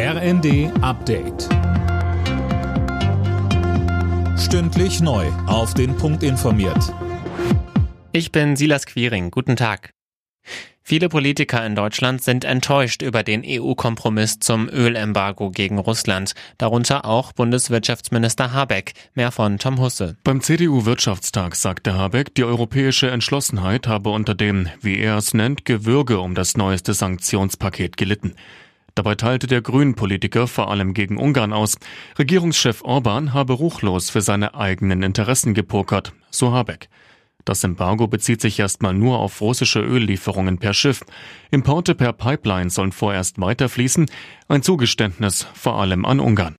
RND Update. Stündlich neu. Auf den Punkt informiert. Ich bin Silas Quiring. Guten Tag. Viele Politiker in Deutschland sind enttäuscht über den EU-Kompromiss zum Ölembargo gegen Russland, darunter auch Bundeswirtschaftsminister Habeck. Mehr von Tom Husse. Beim CDU-Wirtschaftstag sagte Habeck, die europäische Entschlossenheit habe unter dem, wie er es nennt, Gewürge um das neueste Sanktionspaket gelitten. Dabei teilte der Grünen-Politiker vor allem gegen Ungarn aus. Regierungschef Orban habe ruchlos für seine eigenen Interessen gepokert, so Habeck. Das Embargo bezieht sich erstmal nur auf russische Öllieferungen per Schiff. Importe per Pipeline sollen vorerst weiterfließen. Ein Zugeständnis vor allem an Ungarn.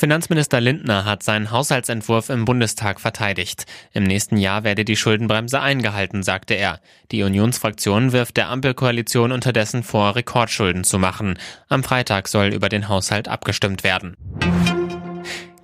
Finanzminister Lindner hat seinen Haushaltsentwurf im Bundestag verteidigt. Im nächsten Jahr werde die Schuldenbremse eingehalten, sagte er. Die Unionsfraktion wirft der Ampelkoalition unterdessen vor, Rekordschulden zu machen. Am Freitag soll über den Haushalt abgestimmt werden.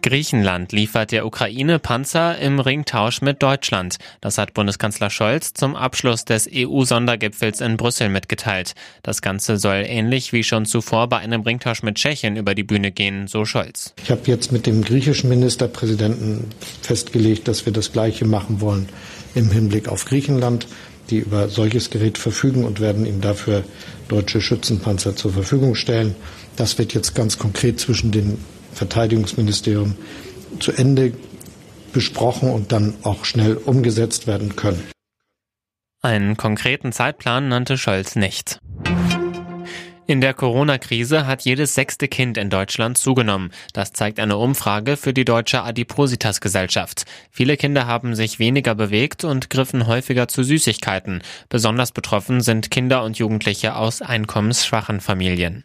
Griechenland liefert der Ukraine Panzer im Ringtausch mit Deutschland. Das hat Bundeskanzler Scholz zum Abschluss des EU-Sondergipfels in Brüssel mitgeteilt. Das Ganze soll ähnlich wie schon zuvor bei einem Ringtausch mit Tschechien über die Bühne gehen, so Scholz. Ich habe jetzt mit dem griechischen Ministerpräsidenten festgelegt, dass wir das Gleiche machen wollen im Hinblick auf Griechenland die über solches Gerät verfügen und werden ihm dafür deutsche Schützenpanzer zur Verfügung stellen. Das wird jetzt ganz konkret zwischen den Verteidigungsministerium zu Ende besprochen und dann auch schnell umgesetzt werden können. Einen konkreten Zeitplan nannte Scholz nicht. In der Corona-Krise hat jedes sechste Kind in Deutschland zugenommen. Das zeigt eine Umfrage für die Deutsche Adipositas-Gesellschaft. Viele Kinder haben sich weniger bewegt und griffen häufiger zu Süßigkeiten. Besonders betroffen sind Kinder und Jugendliche aus einkommensschwachen Familien.